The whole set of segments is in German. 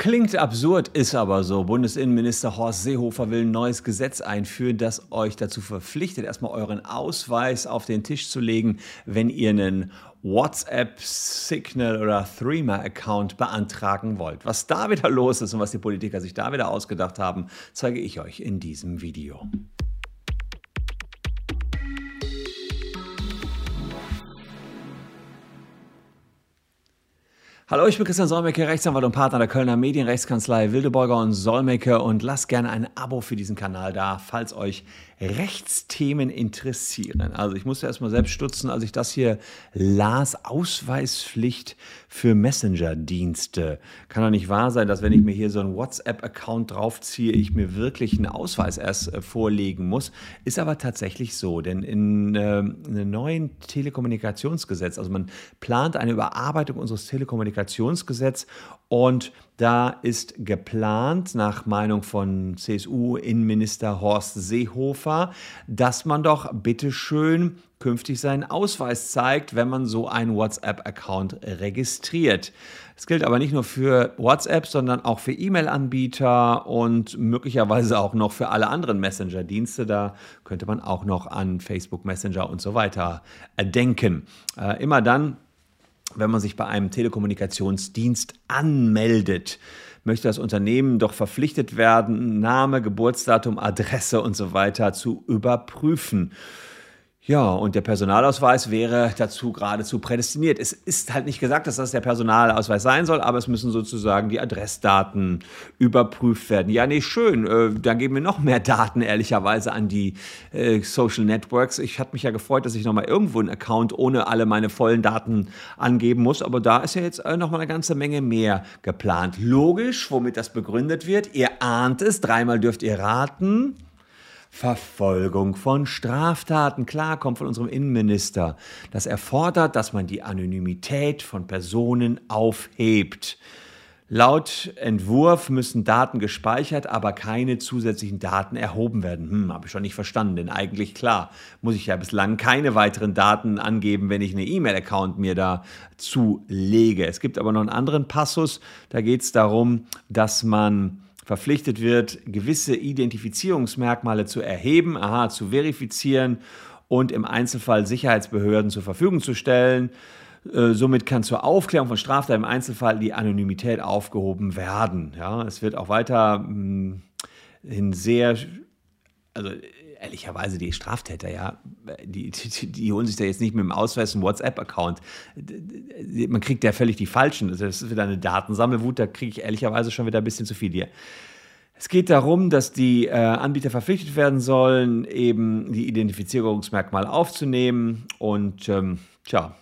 Klingt absurd, ist aber so. Bundesinnenminister Horst Seehofer will ein neues Gesetz einführen, das euch dazu verpflichtet, erstmal euren Ausweis auf den Tisch zu legen, wenn ihr einen WhatsApp, Signal oder Threema-Account beantragen wollt. Was da wieder los ist und was die Politiker sich da wieder ausgedacht haben, zeige ich euch in diesem Video. Hallo, ich bin Christian Solmecke, Rechtsanwalt und Partner der Kölner Medienrechtskanzlei Wildeborger und Solmecke und lasst gerne ein Abo für diesen Kanal da, falls euch Rechtsthemen interessieren. Also ich musste erstmal selbst stutzen, als ich das hier las, Ausweispflicht für Messenger-Dienste. Kann doch nicht wahr sein, dass wenn ich mir hier so einen WhatsApp-Account draufziehe, ich mir wirklich einen Ausweis erst äh, vorlegen muss. Ist aber tatsächlich so, denn in äh, einem neuen Telekommunikationsgesetz, also man plant eine Überarbeitung unseres Telekommunikationsgesetzes und da ist geplant, nach Meinung von CSU-Innenminister Horst Seehofer, dass man doch bitteschön künftig seinen Ausweis zeigt, wenn man so einen WhatsApp-Account registriert. Das gilt aber nicht nur für WhatsApp, sondern auch für E-Mail-Anbieter und möglicherweise auch noch für alle anderen Messenger-Dienste. Da könnte man auch noch an Facebook Messenger und so weiter denken. Äh, immer dann, wenn man sich bei einem Telekommunikationsdienst anmeldet, möchte das Unternehmen doch verpflichtet werden, Name, Geburtsdatum, Adresse und so weiter zu überprüfen. Ja, und der Personalausweis wäre dazu geradezu prädestiniert. Es ist halt nicht gesagt, dass das der Personalausweis sein soll, aber es müssen sozusagen die Adressdaten überprüft werden. Ja, nee, schön. Äh, dann geben wir noch mehr Daten ehrlicherweise an die äh, Social Networks. Ich hatte mich ja gefreut, dass ich nochmal irgendwo einen Account ohne alle meine vollen Daten angeben muss, aber da ist ja jetzt äh, nochmal eine ganze Menge mehr geplant. Logisch, womit das begründet wird. Ihr ahnt es, dreimal dürft ihr raten. Verfolgung von Straftaten. Klar, kommt von unserem Innenminister. Das erfordert, dass man die Anonymität von Personen aufhebt. Laut Entwurf müssen Daten gespeichert, aber keine zusätzlichen Daten erhoben werden. Hm, habe ich schon nicht verstanden, denn eigentlich klar, muss ich ja bislang keine weiteren Daten angeben, wenn ich einen E-Mail-Account mir da zulege. Es gibt aber noch einen anderen Passus, da geht es darum, dass man verpflichtet wird, gewisse Identifizierungsmerkmale zu erheben, aha, zu verifizieren und im Einzelfall Sicherheitsbehörden zur Verfügung zu stellen. Äh, somit kann zur Aufklärung von Straftaten im Einzelfall die Anonymität aufgehoben werden. Ja, es wird auch weiter mh, hm, sehr, also ehrlicherweise die Straftäter, ja, die, die, die, holen sich da jetzt nicht mit dem Ausweis einen WhatsApp-Account. Man kriegt ja völlig die falschen. Das ist wieder eine Datensammelwut, da kriege ich ehrlicherweise schon wieder ein bisschen zu viel hier. Es geht darum, dass die äh, Anbieter verpflichtet werden sollen, eben die Identifizierungsmerkmale aufzunehmen und ähm, tja,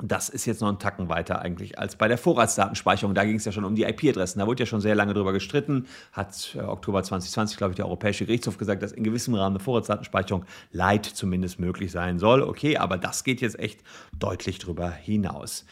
das ist jetzt noch ein Tacken weiter eigentlich als bei der Vorratsdatenspeicherung. Da ging es ja schon um die IP-Adressen. Da wurde ja schon sehr lange drüber gestritten. Hat äh, Oktober 2020, glaube ich, der Europäische Gerichtshof gesagt, dass in gewissem Rahmen eine Vorratsdatenspeicherung light zumindest möglich sein soll. Okay, aber das geht jetzt echt deutlich drüber hinaus.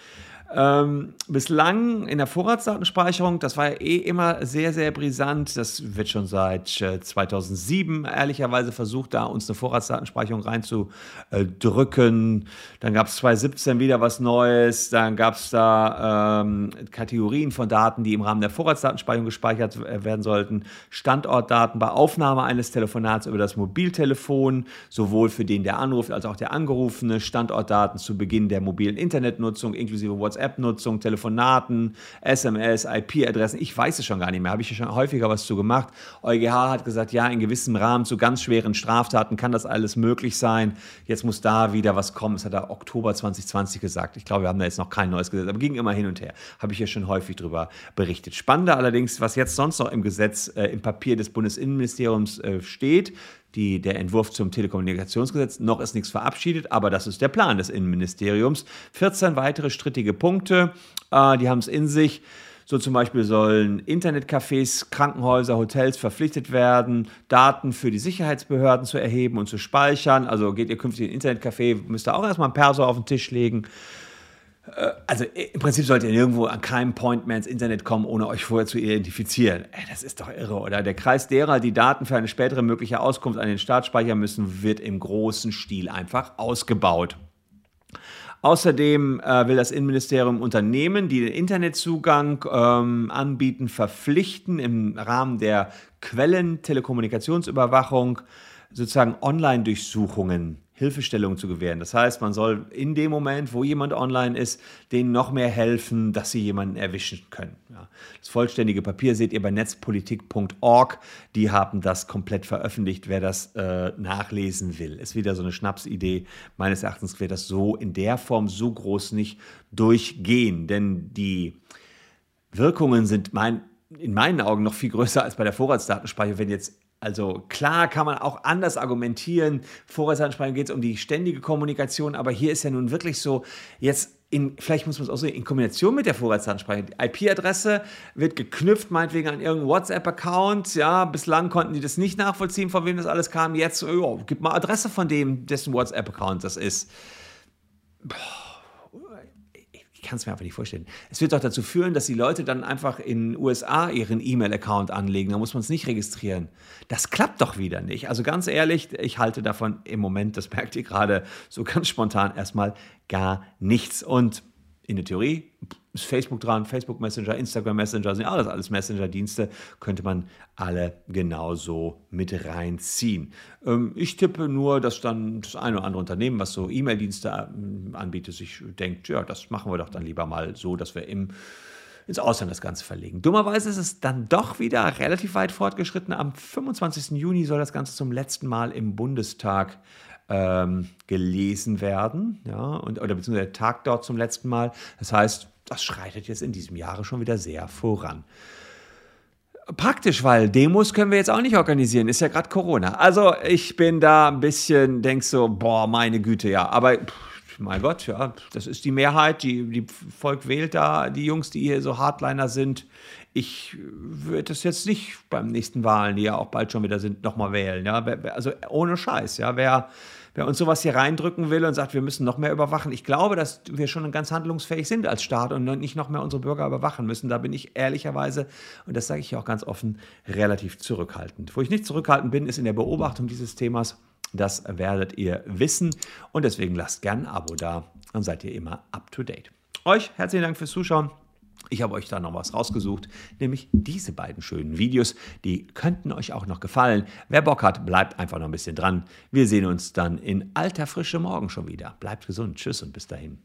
Ähm, bislang in der Vorratsdatenspeicherung, das war ja eh immer sehr, sehr brisant. Das wird schon seit äh, 2007 ehrlicherweise versucht, da uns eine Vorratsdatenspeicherung reinzudrücken. Dann gab es 2017 wieder was Neues. Dann gab es da ähm, Kategorien von Daten, die im Rahmen der Vorratsdatenspeicherung gespeichert äh, werden sollten. Standortdaten bei Aufnahme eines Telefonats über das Mobiltelefon, sowohl für den, der anruft, als auch der angerufene. Standortdaten zu Beginn der mobilen Internetnutzung inklusive WhatsApp WhatsApp-Nutzung, Telefonaten, SMS, IP-Adressen. Ich weiß es schon gar nicht mehr. Habe ich schon häufiger was zu gemacht. EuGH hat gesagt, ja, in gewissem Rahmen zu ganz schweren Straftaten kann das alles möglich sein. Jetzt muss da wieder was kommen. Das hat er Oktober 2020 gesagt. Ich glaube, wir haben da jetzt noch kein neues Gesetz, aber ging immer hin und her. Habe ich ja schon häufig darüber berichtet. Spannender allerdings, was jetzt sonst noch im Gesetz, äh, im Papier des Bundesinnenministeriums äh, steht, die, der Entwurf zum Telekommunikationsgesetz. Noch ist nichts verabschiedet, aber das ist der Plan des Innenministeriums. 14 weitere strittige Punkte, äh, die haben es in sich. So zum Beispiel sollen Internetcafés, Krankenhäuser, Hotels verpflichtet werden, Daten für die Sicherheitsbehörden zu erheben und zu speichern. Also geht ihr künftig in ein Internetcafé, müsst ihr auch erstmal ein Perso auf den Tisch legen. Äh, also im Prinzip solltet ihr nirgendwo an keinem Point mehr ins Internet kommen, ohne euch vorher zu identifizieren. Ey, das ist doch irre, oder? Der Kreis derer, die Daten für eine spätere mögliche Auskunft an den Staat speichern müssen, wird im großen Stil einfach ausgebaut. Außerdem äh, will das Innenministerium Unternehmen, die den Internetzugang ähm, anbieten, verpflichten, im Rahmen der Quellen-Telekommunikationsüberwachung sozusagen Online-Durchsuchungen Hilfestellung zu gewähren. Das heißt, man soll in dem Moment, wo jemand online ist, denen noch mehr helfen, dass sie jemanden erwischen können. Ja. Das vollständige Papier seht ihr bei netzpolitik.org. Die haben das komplett veröffentlicht, wer das äh, nachlesen will. Ist wieder so eine Schnapsidee. Meines Erachtens wird das so in der Form so groß nicht durchgehen, denn die Wirkungen sind mein, in meinen Augen noch viel größer als bei der Vorratsdatenspeicherung, wenn jetzt also klar kann man auch anders argumentieren. Vorratsansprache geht es um die ständige Kommunikation, aber hier ist ja nun wirklich so, jetzt in, vielleicht muss man es auch sehen, in Kombination mit der Vorratsansprache. Die IP-Adresse wird geknüpft, meinetwegen an irgendeinen WhatsApp-Account. Ja, bislang konnten die das nicht nachvollziehen, von wem das alles kam. Jetzt, oh, gib mal Adresse von dem, dessen WhatsApp-Account das ist. Boah ich kann es mir einfach nicht vorstellen. Es wird doch dazu führen, dass die Leute dann einfach in den USA ihren E-Mail-Account anlegen. Da muss man es nicht registrieren. Das klappt doch wieder nicht. Also ganz ehrlich, ich halte davon im Moment, das merkt ihr gerade so ganz spontan, erstmal gar nichts. Und in der Theorie ist Facebook dran, Facebook Messenger, Instagram Messenger, sind alles, alles Messenger-Dienste, könnte man alle genauso mit reinziehen. Ähm, ich tippe nur, dass dann das eine oder andere Unternehmen, was so E-Mail-Dienste ähm, anbietet, sich denkt, ja, das machen wir doch dann lieber mal so, dass wir im ins Ausland das Ganze verlegen. Dummerweise ist es dann doch wieder relativ weit fortgeschritten. Am 25. Juni soll das Ganze zum letzten Mal im Bundestag ähm, gelesen werden, ja, und, oder beziehungsweise der Tag dort zum letzten Mal. Das heißt, das schreitet jetzt in diesem Jahre schon wieder sehr voran. Praktisch, weil Demos können wir jetzt auch nicht organisieren, ist ja gerade Corona. Also ich bin da ein bisschen, denk so, boah, meine Güte, ja, aber pff, mein Gott, ja, das ist die Mehrheit, die, die Volk wählt da, die Jungs, die hier so Hardliner sind. Ich würde das jetzt nicht beim nächsten Wahlen, die ja auch bald schon wieder sind, nochmal wählen. Ja? Also ohne Scheiß, ja, wer wer uns sowas hier reindrücken will und sagt, wir müssen noch mehr überwachen, ich glaube, dass wir schon ganz handlungsfähig sind als Staat und nicht noch mehr unsere Bürger überwachen müssen. Da bin ich ehrlicherweise, und das sage ich auch ganz offen, relativ zurückhaltend. Wo ich nicht zurückhaltend bin, ist in der Beobachtung dieses Themas. Das werdet ihr wissen und deswegen lasst gerne ein Abo da, dann seid ihr immer up to date. Euch herzlichen Dank fürs Zuschauen. Ich habe euch da noch was rausgesucht, nämlich diese beiden schönen Videos. Die könnten euch auch noch gefallen. Wer Bock hat, bleibt einfach noch ein bisschen dran. Wir sehen uns dann in alter Frische morgen schon wieder. Bleibt gesund. Tschüss und bis dahin.